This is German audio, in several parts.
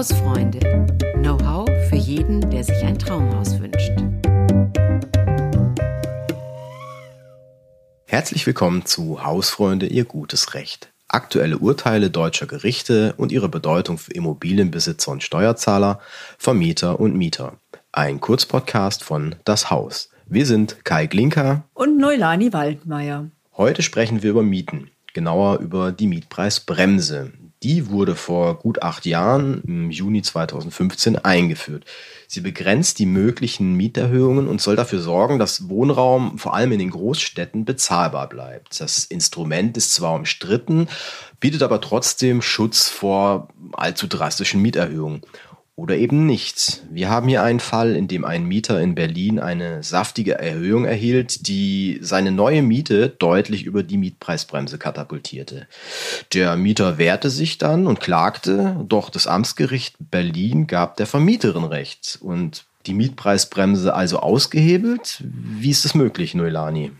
Hausfreunde. Know-how für jeden, der sich ein Traumhaus wünscht. Herzlich willkommen zu Hausfreunde, Ihr gutes Recht. Aktuelle Urteile deutscher Gerichte und ihre Bedeutung für Immobilienbesitzer und Steuerzahler, Vermieter und Mieter. Ein Kurzpodcast von Das Haus. Wir sind Kai Glinker und Neulani Waldmeier. Heute sprechen wir über Mieten, genauer über die Mietpreisbremse. Die wurde vor gut acht Jahren im Juni 2015 eingeführt. Sie begrenzt die möglichen Mieterhöhungen und soll dafür sorgen, dass Wohnraum vor allem in den Großstädten bezahlbar bleibt. Das Instrument ist zwar umstritten, bietet aber trotzdem Schutz vor allzu drastischen Mieterhöhungen oder eben nicht. Wir haben hier einen Fall, in dem ein Mieter in Berlin eine saftige Erhöhung erhielt, die seine neue Miete deutlich über die Mietpreisbremse katapultierte. Der Mieter wehrte sich dann und klagte, doch das Amtsgericht Berlin gab der Vermieterin Recht und die Mietpreisbremse also ausgehebelt. Wie ist das möglich, Noelani?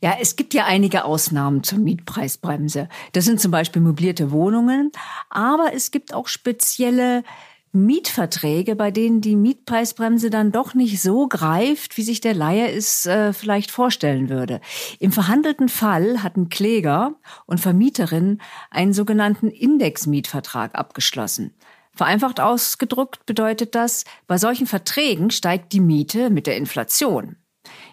Ja, es gibt ja einige Ausnahmen zur Mietpreisbremse. Das sind zum Beispiel möblierte Wohnungen, aber es gibt auch spezielle Mietverträge, bei denen die Mietpreisbremse dann doch nicht so greift, wie sich der Laie es äh, vielleicht vorstellen würde. Im verhandelten Fall hatten Kläger und Vermieterin einen sogenannten Indexmietvertrag abgeschlossen. Vereinfacht ausgedrückt bedeutet das, bei solchen Verträgen steigt die Miete mit der Inflation.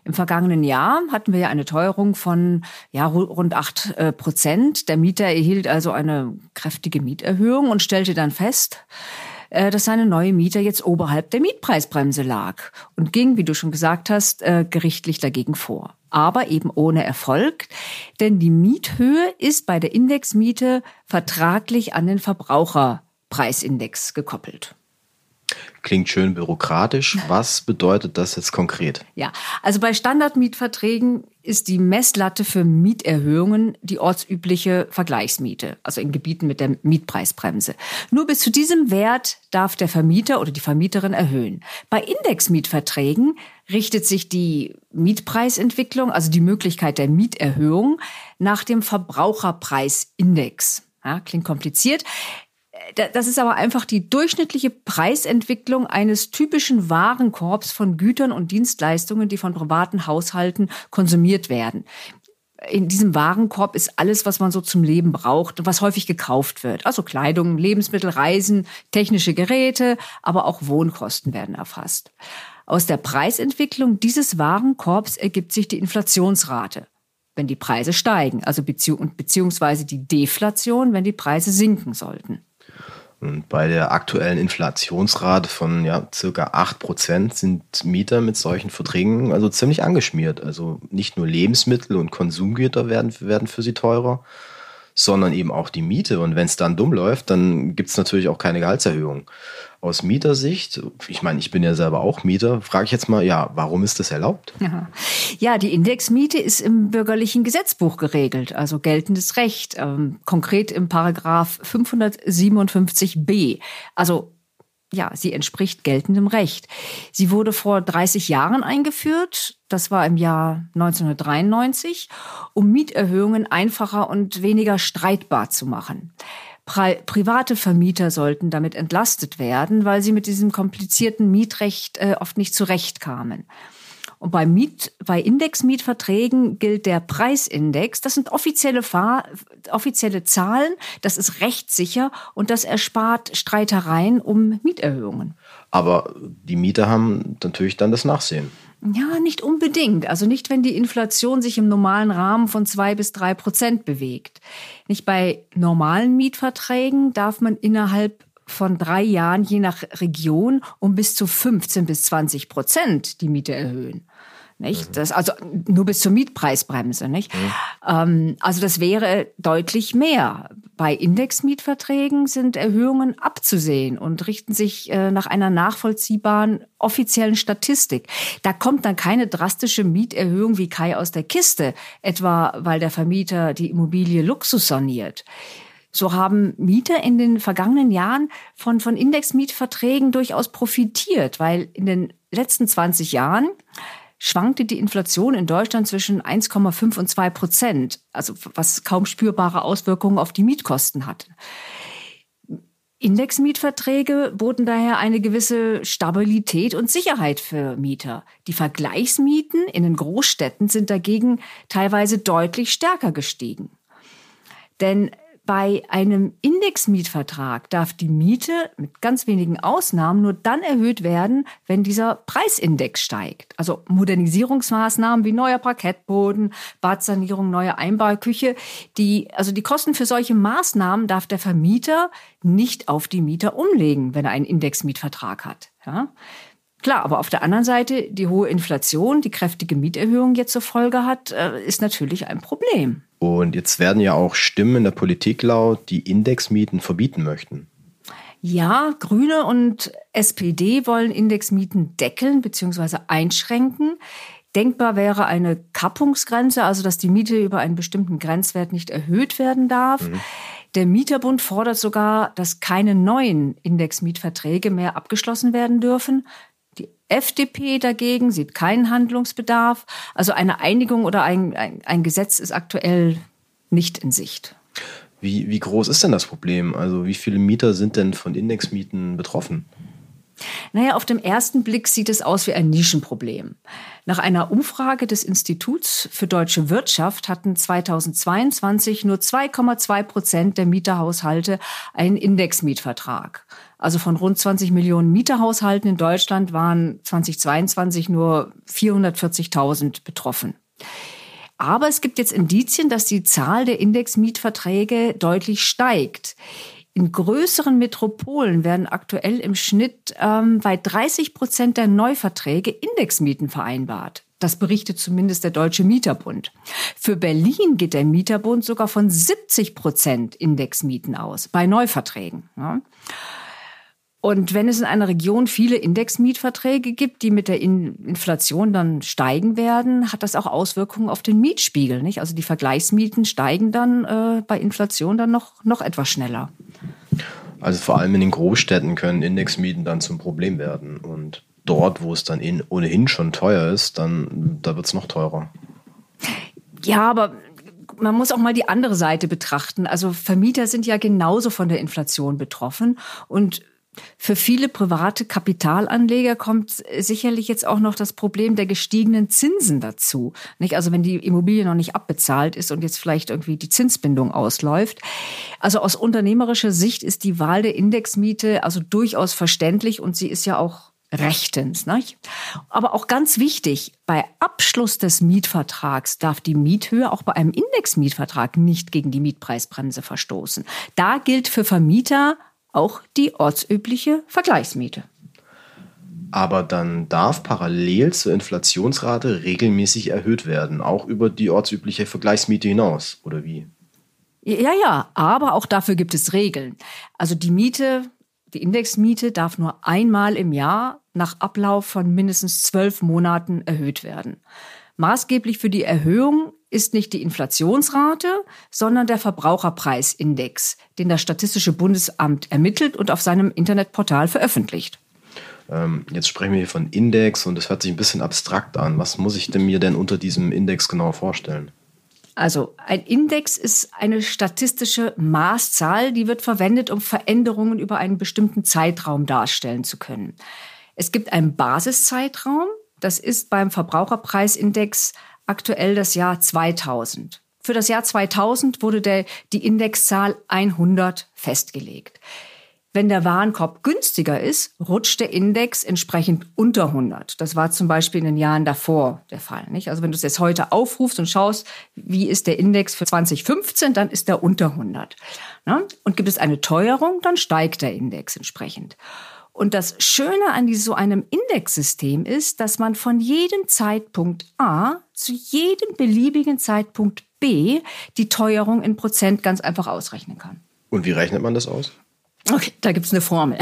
Im vergangenen Jahr hatten wir ja eine Teuerung von ja, rund acht äh, Prozent. Der Mieter erhielt also eine kräftige Mieterhöhung und stellte dann fest, dass seine neue Miete jetzt oberhalb der Mietpreisbremse lag und ging, wie du schon gesagt hast, äh, gerichtlich dagegen vor. Aber eben ohne Erfolg, denn die Miethöhe ist bei der Indexmiete vertraglich an den Verbraucherpreisindex gekoppelt. Klingt schön bürokratisch. Was bedeutet das jetzt konkret? Ja, also bei Standardmietverträgen ist die Messlatte für Mieterhöhungen die ortsübliche Vergleichsmiete, also in Gebieten mit der Mietpreisbremse. Nur bis zu diesem Wert darf der Vermieter oder die Vermieterin erhöhen. Bei Indexmietverträgen richtet sich die Mietpreisentwicklung, also die Möglichkeit der Mieterhöhung, nach dem Verbraucherpreisindex. Ja, klingt kompliziert das ist aber einfach die durchschnittliche Preisentwicklung eines typischen Warenkorbs von Gütern und Dienstleistungen, die von privaten Haushalten konsumiert werden. In diesem Warenkorb ist alles, was man so zum Leben braucht und was häufig gekauft wird. Also Kleidung, Lebensmittel, Reisen, technische Geräte, aber auch Wohnkosten werden erfasst. Aus der Preisentwicklung dieses Warenkorbs ergibt sich die Inflationsrate wenn die Preise steigen, also beziehungsweise die Deflation, wenn die Preise sinken sollten. Und bei der aktuellen Inflationsrate von ja, circa 8% sind Mieter mit solchen Verträgen also ziemlich angeschmiert. Also nicht nur Lebensmittel und Konsumgüter werden, werden für sie teurer, sondern eben auch die Miete. Und wenn es dann dumm läuft, dann gibt es natürlich auch keine Gehaltserhöhung. Aus Mietersicht, ich meine, ich bin ja selber auch Mieter, frage ich jetzt mal, ja, warum ist das erlaubt? Ja. ja, die Indexmiete ist im bürgerlichen Gesetzbuch geregelt, also geltendes Recht, ähm, konkret im Paragraph 557b. Also ja, sie entspricht geltendem Recht. Sie wurde vor 30 Jahren eingeführt, das war im Jahr 1993, um Mieterhöhungen einfacher und weniger streitbar zu machen. Pri private Vermieter sollten damit entlastet werden, weil sie mit diesem komplizierten Mietrecht äh, oft nicht zurechtkamen. Und bei, Miet, bei Indexmietverträgen gilt der Preisindex. Das sind offizielle, Fahr offizielle Zahlen. Das ist rechtssicher und das erspart Streitereien um Mieterhöhungen. Aber die Mieter haben natürlich dann das Nachsehen. Ja, nicht unbedingt. Also nicht, wenn die Inflation sich im normalen Rahmen von zwei bis drei Prozent bewegt. Nicht bei normalen Mietverträgen darf man innerhalb von drei Jahren je nach Region um bis zu 15 bis 20 Prozent die Miete erhöhen. Nicht? Mhm. Das, also nur bis zur Mietpreisbremse. Nicht? Mhm. Ähm, also das wäre deutlich mehr. Bei Indexmietverträgen sind Erhöhungen abzusehen und richten sich äh, nach einer nachvollziehbaren offiziellen Statistik. Da kommt dann keine drastische Mieterhöhung wie Kai aus der Kiste, etwa weil der Vermieter die Immobilie Luxus saniert. So haben Mieter in den vergangenen Jahren von, von Indexmietverträgen durchaus profitiert, weil in den letzten 20 Jahren schwankte die Inflation in Deutschland zwischen 1,5 und 2 Prozent, also was kaum spürbare Auswirkungen auf die Mietkosten hatte. Indexmietverträge boten daher eine gewisse Stabilität und Sicherheit für Mieter. Die Vergleichsmieten in den Großstädten sind dagegen teilweise deutlich stärker gestiegen. Denn bei einem Indexmietvertrag darf die Miete mit ganz wenigen Ausnahmen nur dann erhöht werden, wenn dieser Preisindex steigt. Also Modernisierungsmaßnahmen wie neuer Parkettboden, Badsanierung, neue Einbauküche, die, also die Kosten für solche Maßnahmen darf der Vermieter nicht auf die Mieter umlegen, wenn er einen Indexmietvertrag hat. Ja? Klar, aber auf der anderen Seite, die hohe Inflation, die kräftige Mieterhöhung jetzt zur Folge hat, äh, ist natürlich ein Problem. Und jetzt werden ja auch Stimmen in der Politik laut, die Indexmieten verbieten möchten. Ja, Grüne und SPD wollen Indexmieten deckeln bzw. einschränken. Denkbar wäre eine Kappungsgrenze, also dass die Miete über einen bestimmten Grenzwert nicht erhöht werden darf. Mhm. Der Mieterbund fordert sogar, dass keine neuen Indexmietverträge mehr abgeschlossen werden dürfen. FDP dagegen sieht keinen Handlungsbedarf. Also eine Einigung oder ein, ein, ein Gesetz ist aktuell nicht in Sicht. Wie, wie groß ist denn das Problem? Also wie viele Mieter sind denn von Indexmieten betroffen? Naja, auf dem ersten Blick sieht es aus wie ein Nischenproblem. Nach einer Umfrage des Instituts für deutsche Wirtschaft hatten 2022 nur 2,2 Prozent der Mieterhaushalte einen Indexmietvertrag. Also von rund 20 Millionen Mieterhaushalten in Deutschland waren 2022 nur 440.000 betroffen. Aber es gibt jetzt Indizien, dass die Zahl der Indexmietverträge deutlich steigt. In größeren Metropolen werden aktuell im Schnitt ähm, bei 30 Prozent der Neuverträge Indexmieten vereinbart. Das berichtet zumindest der Deutsche Mieterbund. Für Berlin geht der Mieterbund sogar von 70 Prozent Indexmieten aus bei Neuverträgen. Ja. Und wenn es in einer Region viele Indexmietverträge gibt, die mit der Inflation dann steigen werden, hat das auch Auswirkungen auf den Mietspiegel. Nicht? Also die Vergleichsmieten steigen dann äh, bei Inflation dann noch, noch etwas schneller. Also vor allem in den Großstädten können Indexmieten dann zum Problem werden. Und dort, wo es dann in, ohnehin schon teuer ist, dann da wird es noch teurer. Ja, aber man muss auch mal die andere Seite betrachten. Also Vermieter sind ja genauso von der Inflation betroffen. Und für viele private Kapitalanleger kommt sicherlich jetzt auch noch das Problem der gestiegenen Zinsen dazu. Nicht? Also wenn die Immobilie noch nicht abbezahlt ist und jetzt vielleicht irgendwie die Zinsbindung ausläuft. Also aus unternehmerischer Sicht ist die Wahl der Indexmiete also durchaus verständlich und sie ist ja auch rechtens. Nicht? Aber auch ganz wichtig, bei Abschluss des Mietvertrags darf die Miethöhe auch bei einem Indexmietvertrag nicht gegen die Mietpreisbremse verstoßen. Da gilt für Vermieter auch die ortsübliche Vergleichsmiete. Aber dann darf parallel zur Inflationsrate regelmäßig erhöht werden, auch über die ortsübliche Vergleichsmiete hinaus, oder wie? Ja, ja, aber auch dafür gibt es Regeln. Also die Miete, die Indexmiete darf nur einmal im Jahr nach Ablauf von mindestens zwölf Monaten erhöht werden. Maßgeblich für die Erhöhung ist nicht die Inflationsrate, sondern der Verbraucherpreisindex, den das Statistische Bundesamt ermittelt und auf seinem Internetportal veröffentlicht. Ähm, jetzt sprechen wir hier von Index und es hört sich ein bisschen abstrakt an. Was muss ich denn mir denn unter diesem Index genau vorstellen? Also ein Index ist eine statistische Maßzahl, die wird verwendet, um Veränderungen über einen bestimmten Zeitraum darstellen zu können. Es gibt einen Basiszeitraum, das ist beim Verbraucherpreisindex aktuell das Jahr 2000. Für das Jahr 2000 wurde der, die Indexzahl 100 festgelegt. Wenn der Warenkorb günstiger ist, rutscht der Index entsprechend unter 100. Das war zum Beispiel in den Jahren davor der Fall. Nicht? Also wenn du es jetzt heute aufrufst und schaust, wie ist der Index für 2015, dann ist der unter 100. Ne? Und gibt es eine Teuerung, dann steigt der Index entsprechend. Und das Schöne an so einem Indexsystem ist, dass man von jedem Zeitpunkt A zu jedem beliebigen Zeitpunkt B die Teuerung in Prozent ganz einfach ausrechnen kann. Und wie rechnet man das aus? Okay, da gibt's eine Formel.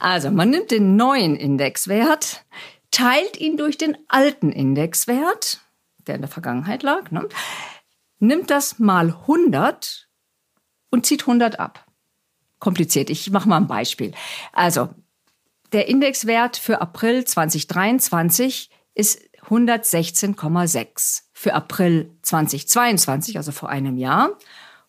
Also man nimmt den neuen Indexwert, teilt ihn durch den alten Indexwert, der in der Vergangenheit lag, ne? nimmt das mal 100 und zieht 100 ab. Kompliziert. Ich mache mal ein Beispiel. Also der Indexwert für April 2023 ist 116,6. Für April 2022, also vor einem Jahr,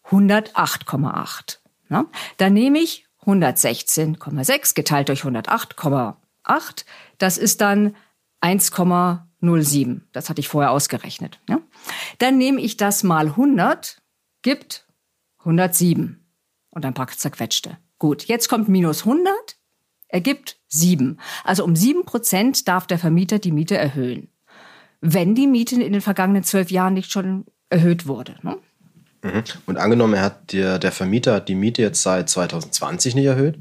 108,8. Ja, dann nehme ich 116,6 geteilt durch 108,8, das ist dann 1,07. Das hatte ich vorher ausgerechnet. Ja? Dann nehme ich das mal 100, gibt 107. Und ein paar zerquetschte. Gut, jetzt kommt minus 100, ergibt 7. Also um 7 Prozent darf der Vermieter die Miete erhöhen. Wenn die Miete in den vergangenen zwölf Jahren nicht schon erhöht wurde. Ne? Mhm. Und angenommen, er hat der, der Vermieter hat die Miete jetzt seit 2020 nicht erhöht?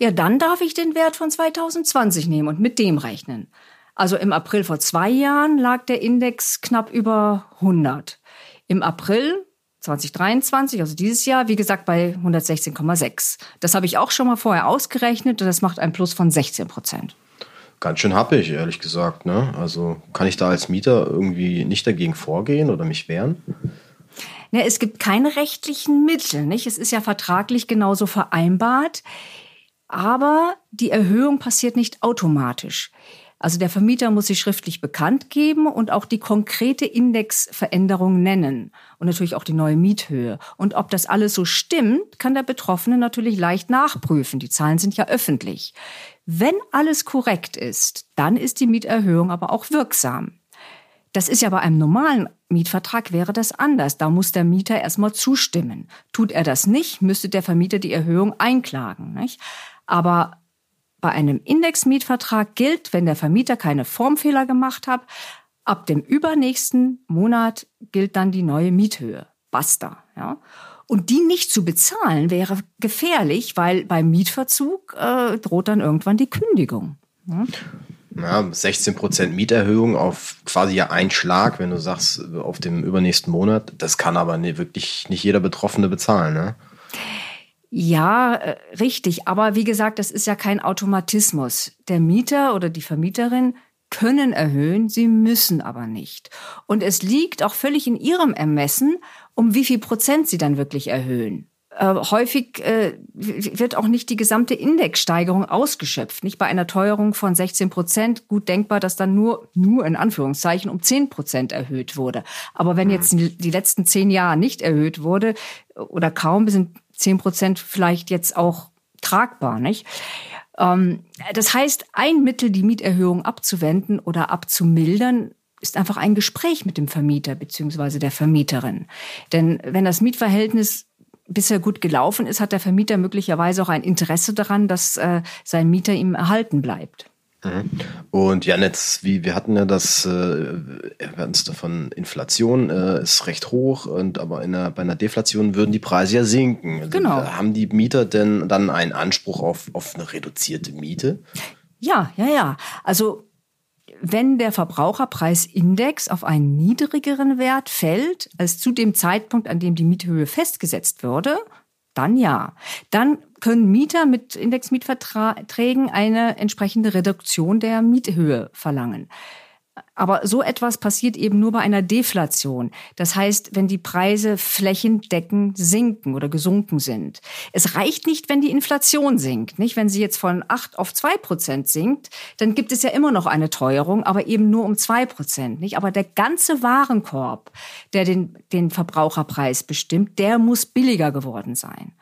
Ja, dann darf ich den Wert von 2020 nehmen und mit dem rechnen. Also im April vor zwei Jahren lag der Index knapp über 100. Im April 2023, also dieses Jahr, wie gesagt, bei 116,6. Das habe ich auch schon mal vorher ausgerechnet und das macht ein Plus von 16 Prozent. Ganz schön happig, ehrlich gesagt. Ne? Also kann ich da als Mieter irgendwie nicht dagegen vorgehen oder mich wehren? Ne, es gibt keine rechtlichen Mittel, nicht? Es ist ja vertraglich genauso vereinbart. Aber die Erhöhung passiert nicht automatisch. Also der Vermieter muss sich schriftlich bekannt geben und auch die konkrete Indexveränderung nennen und natürlich auch die neue Miethöhe. Und ob das alles so stimmt, kann der Betroffene natürlich leicht nachprüfen. Die Zahlen sind ja öffentlich. Wenn alles korrekt ist, dann ist die Mieterhöhung aber auch wirksam. Das ist ja bei einem normalen Mietvertrag wäre das anders. Da muss der Mieter erstmal zustimmen. Tut er das nicht, müsste der Vermieter die Erhöhung einklagen. Nicht? Aber bei einem Indexmietvertrag gilt, wenn der Vermieter keine Formfehler gemacht hat, ab dem übernächsten Monat gilt dann die neue Miethöhe. Basta. Ja? Und die nicht zu bezahlen wäre gefährlich, weil beim Mietverzug äh, droht dann irgendwann die Kündigung. Ja? ja, 16 Prozent Mieterhöhung auf quasi ja ein Schlag, wenn du sagst, auf dem übernächsten Monat. Das kann aber nee, wirklich nicht jeder Betroffene bezahlen, ne? Ja, äh, richtig. Aber wie gesagt, das ist ja kein Automatismus. Der Mieter oder die Vermieterin können erhöhen, sie müssen aber nicht. Und es liegt auch völlig in ihrem Ermessen, um wie viel Prozent sie dann wirklich erhöhen. Äh, häufig äh, wird auch nicht die gesamte Indexsteigerung ausgeschöpft. Nicht bei einer Teuerung von 16 Prozent. Gut denkbar, dass dann nur, nur in Anführungszeichen um 10 Prozent erhöht wurde. Aber wenn jetzt die letzten zehn Jahre nicht erhöht wurde oder kaum, sind 10 Prozent vielleicht jetzt auch tragbar, nicht? Ähm, das heißt, ein Mittel, die Mieterhöhung abzuwenden oder abzumildern, ist einfach ein Gespräch mit dem Vermieter beziehungsweise der Vermieterin. Denn wenn das Mietverhältnis bisher gut gelaufen ist, hat der Vermieter möglicherweise auch ein Interesse daran, dass äh, sein Mieter ihm erhalten bleibt. Mhm. Und ja, jetzt, wie wir hatten ja das, äh, wir hatten es davon, Inflation äh, ist recht hoch und aber in einer, bei einer Deflation würden die Preise ja sinken. Also, genau. Haben die Mieter denn dann einen Anspruch auf, auf eine reduzierte Miete? Ja, ja, ja. Also wenn der Verbraucherpreisindex auf einen niedrigeren Wert fällt als zu dem Zeitpunkt, an dem die Miethöhe festgesetzt wurde, dann ja. Dann können Mieter mit Indexmietverträgen eine entsprechende Reduktion der Miethöhe verlangen. Aber so etwas passiert eben nur bei einer Deflation. Das heißt, wenn die Preise flächendeckend sinken oder gesunken sind. Es reicht nicht, wenn die Inflation sinkt. Nicht, wenn sie jetzt von acht auf zwei Prozent sinkt, dann gibt es ja immer noch eine Teuerung, aber eben nur um zwei Prozent. Nicht, aber der ganze Warenkorb, der den, den Verbraucherpreis bestimmt, der muss billiger geworden sein.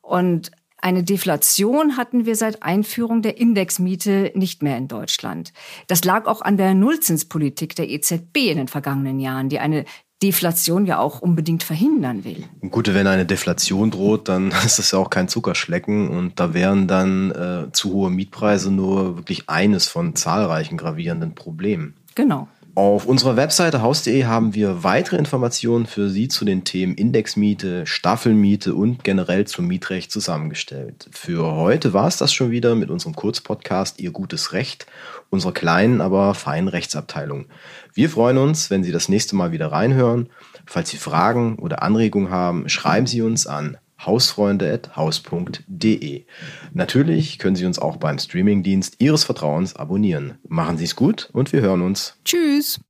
Und eine Deflation hatten wir seit Einführung der Indexmiete nicht mehr in Deutschland. Das lag auch an der Nullzinspolitik der EZB in den vergangenen Jahren, die eine Deflation ja auch unbedingt verhindern will. Gut, wenn eine Deflation droht, dann ist das ja auch kein Zuckerschlecken und da wären dann äh, zu hohe Mietpreise nur wirklich eines von zahlreichen gravierenden Problemen. Genau. Auf unserer Webseite haus.de haben wir weitere Informationen für Sie zu den Themen Indexmiete, Staffelmiete und generell zum Mietrecht zusammengestellt. Für heute war es das schon wieder mit unserem Kurzpodcast Ihr gutes Recht, unserer kleinen, aber feinen Rechtsabteilung. Wir freuen uns, wenn Sie das nächste Mal wieder reinhören. Falls Sie Fragen oder Anregungen haben, schreiben Sie uns an hausfreunde.haus.de. Natürlich können Sie uns auch beim Streamingdienst Ihres Vertrauens abonnieren. Machen Sie es gut und wir hören uns. Tschüss.